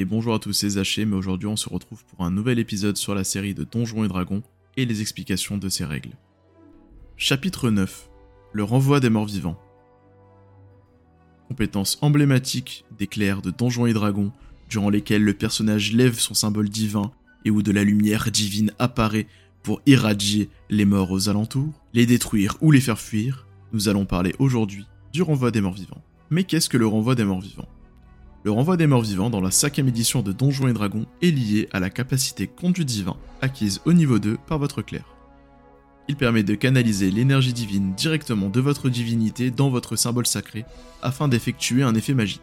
Et bonjour à tous, c'est Zaché, mais aujourd'hui on se retrouve pour un nouvel épisode sur la série de Donjons et Dragons et les explications de ses règles. Chapitre 9 Le renvoi des morts vivants. Compétence emblématique des clercs de Donjons et Dragons, durant lesquels le personnage lève son symbole divin et où de la lumière divine apparaît pour irradier les morts aux alentours, les détruire ou les faire fuir, nous allons parler aujourd'hui du renvoi des morts vivants. Mais qu'est-ce que le renvoi des morts vivants? Le renvoi des morts vivants dans la cinquième édition de Donjons et Dragons est lié à la capacité conduit divin acquise au niveau 2 par votre clerc. Il permet de canaliser l'énergie divine directement de votre divinité dans votre symbole sacré afin d'effectuer un effet magique.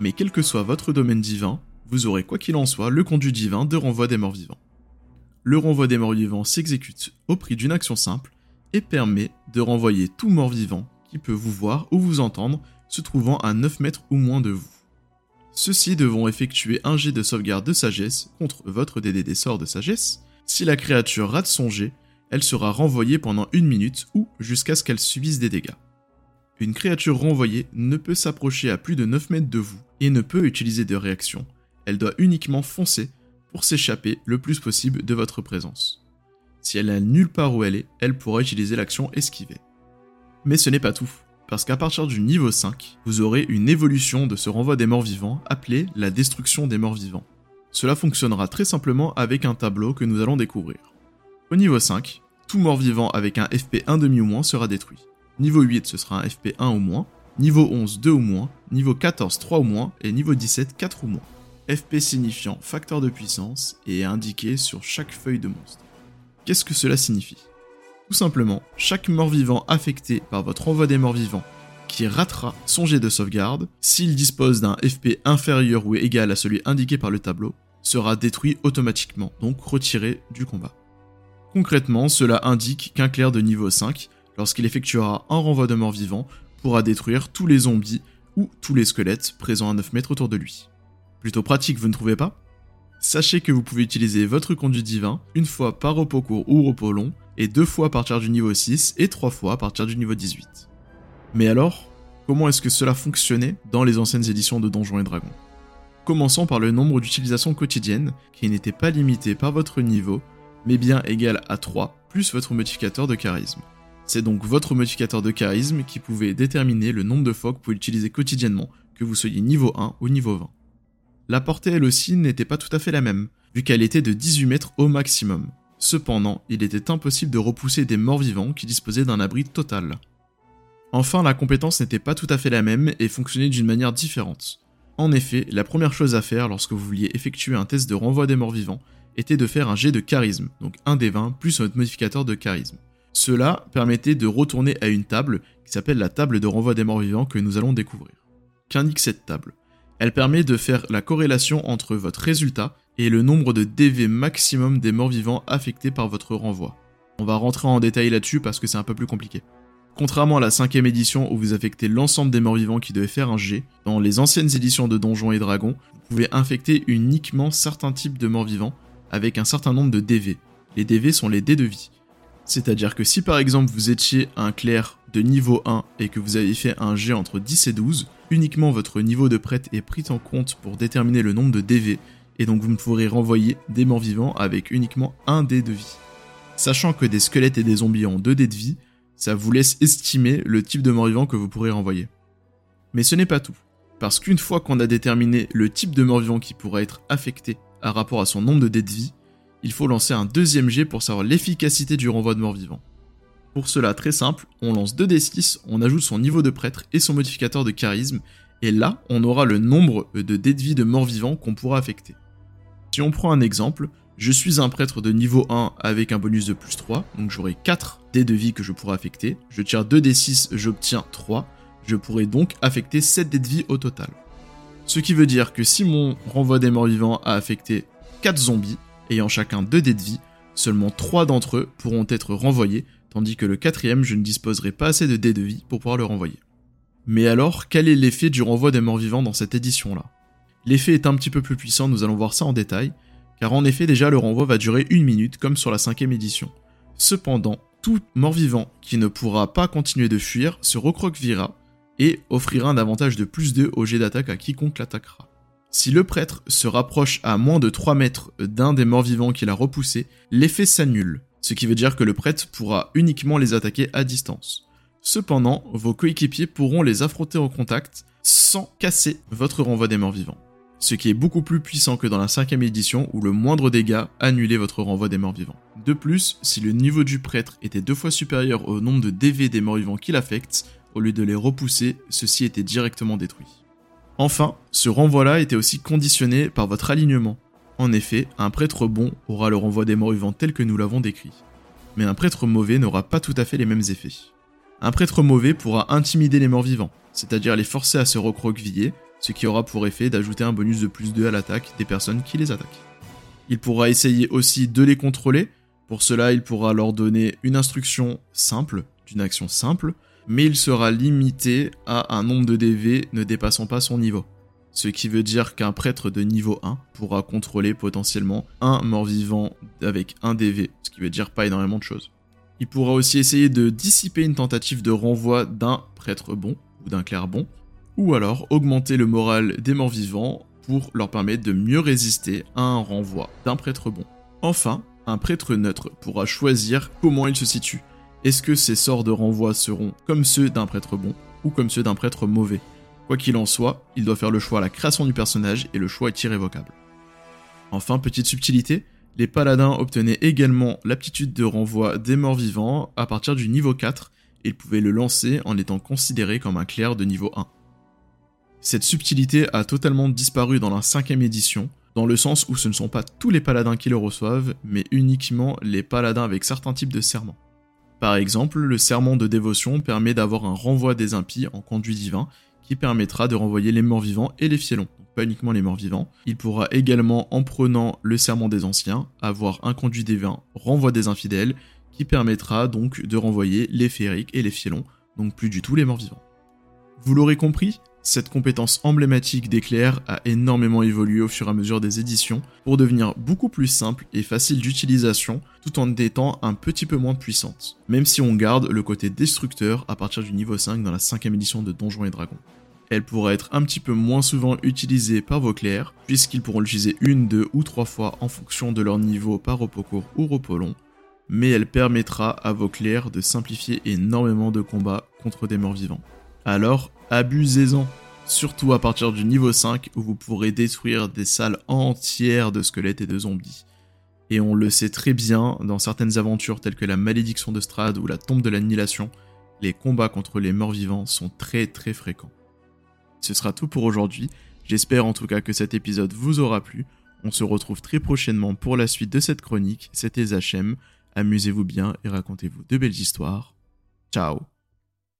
Mais quel que soit votre domaine divin, vous aurez quoi qu'il en soit le conduit divin de renvoi des morts vivants. Le renvoi des morts vivants s'exécute au prix d'une action simple et permet de renvoyer tout mort vivant qui peut vous voir ou vous entendre se trouvant à 9 mètres ou moins de vous. Ceux-ci devront effectuer un jet de sauvegarde de sagesse contre votre DD des sorts de sagesse. Si la créature rate son jet, elle sera renvoyée pendant une minute ou jusqu'à ce qu'elle subisse des dégâts. Une créature renvoyée ne peut s'approcher à plus de 9 mètres de vous et ne peut utiliser de réaction. Elle doit uniquement foncer pour s'échapper le plus possible de votre présence. Si elle n'a nulle part où elle est, elle pourra utiliser l'action esquiver. Mais ce n'est pas tout parce qu'à partir du niveau 5, vous aurez une évolution de ce renvoi des morts vivants appelée la destruction des morts vivants. Cela fonctionnera très simplement avec un tableau que nous allons découvrir. Au niveau 5, tout mort vivant avec un FP 1,5 ou moins sera détruit. Niveau 8, ce sera un FP 1 ou moins. Niveau 11, 2 ou moins. Niveau 14, 3 ou moins. Et niveau 17, 4 ou moins. FP signifiant facteur de puissance et est indiqué sur chaque feuille de monstre. Qu'est-ce que cela signifie? Tout simplement, chaque mort-vivant affecté par votre envoi des morts-vivants qui ratera son jet de sauvegarde, s'il dispose d'un FP inférieur ou égal à celui indiqué par le tableau, sera détruit automatiquement, donc retiré du combat. Concrètement, cela indique qu'un clerc de niveau 5, lorsqu'il effectuera un renvoi de mort-vivant, pourra détruire tous les zombies ou tous les squelettes présents à 9 mètres autour de lui. Plutôt pratique, vous ne trouvez pas? Sachez que vous pouvez utiliser votre conduit divin une fois par repos court ou repos long, et deux fois à partir du niveau 6 et trois fois à partir du niveau 18. Mais alors, comment est-ce que cela fonctionnait dans les anciennes éditions de Donjons et Dragons? Commençons par le nombre d'utilisations quotidiennes qui n'était pas limité par votre niveau, mais bien égal à 3 plus votre modificateur de charisme. C'est donc votre modificateur de charisme qui pouvait déterminer le nombre de fois que vous pouvez l'utiliser quotidiennement, que vous soyez niveau 1 ou niveau 20. La portée elle aussi n'était pas tout à fait la même, vu qu'elle était de 18 mètres au maximum. Cependant, il était impossible de repousser des morts vivants qui disposaient d'un abri total. Enfin, la compétence n'était pas tout à fait la même et fonctionnait d'une manière différente. En effet, la première chose à faire lorsque vous vouliez effectuer un test de renvoi des morts vivants était de faire un jet de charisme, donc un des 20 plus votre modificateur de charisme. Cela permettait de retourner à une table qui s'appelle la table de renvoi des morts vivants que nous allons découvrir. Qu'indique cette table? Elle permet de faire la corrélation entre votre résultat et le nombre de DV maximum des morts vivants affectés par votre renvoi. On va rentrer en détail là-dessus parce que c'est un peu plus compliqué. Contrairement à la cinquième édition où vous affectez l'ensemble des morts vivants qui devaient faire un G, dans les anciennes éditions de Donjons et Dragons, vous pouvez infecter uniquement certains types de morts vivants avec un certain nombre de DV. Les DV sont les dés de vie. C'est-à-dire que si par exemple vous étiez un clerc de niveau 1 et que vous avez fait un G entre 10 et 12, uniquement votre niveau de prêtre est pris en compte pour déterminer le nombre de DV et donc vous ne pourrez renvoyer des morts vivants avec uniquement un dé de vie. Sachant que des squelettes et des zombies ont deux dés de vie, ça vous laisse estimer le type de mort vivant que vous pourrez renvoyer. Mais ce n'est pas tout, parce qu'une fois qu'on a déterminé le type de mort vivant qui pourra être affecté à rapport à son nombre de dés de vie, il faut lancer un deuxième jet pour savoir l'efficacité du renvoi de mort vivant. Pour cela, très simple, on lance 2d6, on ajoute son niveau de prêtre et son modificateur de charisme, et là, on aura le nombre de dés de vie de mort vivant qu'on pourra affecter. Si on prend un exemple, je suis un prêtre de niveau 1 avec un bonus de plus 3, donc j'aurai 4 dés de vie que je pourrais affecter. Je tire 2 d 6, j'obtiens 3. Je pourrais donc affecter 7 dés de vie au total. Ce qui veut dire que si mon renvoi des morts vivants a affecté 4 zombies, ayant chacun 2 dés de vie, seulement 3 d'entre eux pourront être renvoyés, tandis que le quatrième, je ne disposerai pas assez de dés de vie pour pouvoir le renvoyer. Mais alors, quel est l'effet du renvoi des morts vivants dans cette édition-là? L'effet est un petit peu plus puissant, nous allons voir ça en détail, car en effet déjà le renvoi va durer une minute comme sur la cinquième édition. Cependant, tout mort-vivant qui ne pourra pas continuer de fuir se recroquevillera et offrira un avantage de plus 2 au jet d'attaque à quiconque l'attaquera. Si le prêtre se rapproche à moins de 3 mètres d'un des morts vivants qu'il a repoussé, l'effet s'annule, ce qui veut dire que le prêtre pourra uniquement les attaquer à distance. Cependant, vos coéquipiers pourront les affronter en contact sans casser votre renvoi des morts vivants. Ce qui est beaucoup plus puissant que dans la cinquième édition où le moindre dégât annulait votre renvoi des morts vivants. De plus, si le niveau du prêtre était deux fois supérieur au nombre de DV des morts vivants qu'il affecte, au lieu de les repousser, ceux-ci étaient directement détruits. Enfin, ce renvoi-là était aussi conditionné par votre alignement. En effet, un prêtre bon aura le renvoi des morts vivants tel que nous l'avons décrit. Mais un prêtre mauvais n'aura pas tout à fait les mêmes effets. Un prêtre mauvais pourra intimider les morts vivants, c'est-à-dire les forcer à se recroqueviller, ce qui aura pour effet d'ajouter un bonus de plus 2 à l'attaque des personnes qui les attaquent. Il pourra essayer aussi de les contrôler, pour cela il pourra leur donner une instruction simple, d'une action simple, mais il sera limité à un nombre de DV ne dépassant pas son niveau. Ce qui veut dire qu'un prêtre de niveau 1 pourra contrôler potentiellement un mort-vivant avec un DV, ce qui veut dire pas énormément de choses. Il pourra aussi essayer de dissiper une tentative de renvoi d'un prêtre bon ou d'un clerc bon, ou alors augmenter le moral des morts vivants pour leur permettre de mieux résister à un renvoi d'un prêtre bon. Enfin, un prêtre neutre pourra choisir comment il se situe. Est-ce que ses sorts de renvoi seront comme ceux d'un prêtre bon ou comme ceux d'un prêtre mauvais? Quoi qu'il en soit, il doit faire le choix à la création du personnage et le choix est irrévocable. Enfin, petite subtilité, les paladins obtenaient également l'aptitude de renvoi des morts vivants à partir du niveau 4 et ils pouvaient le lancer en étant considérés comme un clerc de niveau 1. Cette subtilité a totalement disparu dans la cinquième édition, dans le sens où ce ne sont pas tous les paladins qui le reçoivent, mais uniquement les paladins avec certains types de serments. Par exemple, le serment de dévotion permet d'avoir un renvoi des impies en conduit divin, qui permettra de renvoyer les morts vivants et les fielons pas uniquement les morts vivants. Il pourra également, en prenant le serment des anciens, avoir un conduit divin renvoi des infidèles, qui permettra donc de renvoyer les féeriques et les fielons, donc plus du tout les morts vivants. Vous l'aurez compris, cette compétence emblématique d'éclair a énormément évolué au fur et à mesure des éditions pour devenir beaucoup plus simple et facile d'utilisation tout en étant un petit peu moins puissante, même si on garde le côté destructeur à partir du niveau 5 dans la 5 édition de Donjons et Dragons elle pourra être un petit peu moins souvent utilisée par vos clercs, puisqu'ils pourront l'utiliser une, deux ou trois fois en fonction de leur niveau par repos court ou repos long, mais elle permettra à vos clercs de simplifier énormément de combats contre des morts vivants. Alors, abusez-en, surtout à partir du niveau 5 où vous pourrez détruire des salles entières de squelettes et de zombies. Et on le sait très bien, dans certaines aventures telles que la malédiction de Strad ou la tombe de l'annihilation, les combats contre les morts vivants sont très très fréquents. Ce sera tout pour aujourd'hui. J'espère en tout cas que cet épisode vous aura plu. On se retrouve très prochainement pour la suite de cette chronique. C'était Zachem. Amusez-vous bien et racontez-vous de belles histoires. Ciao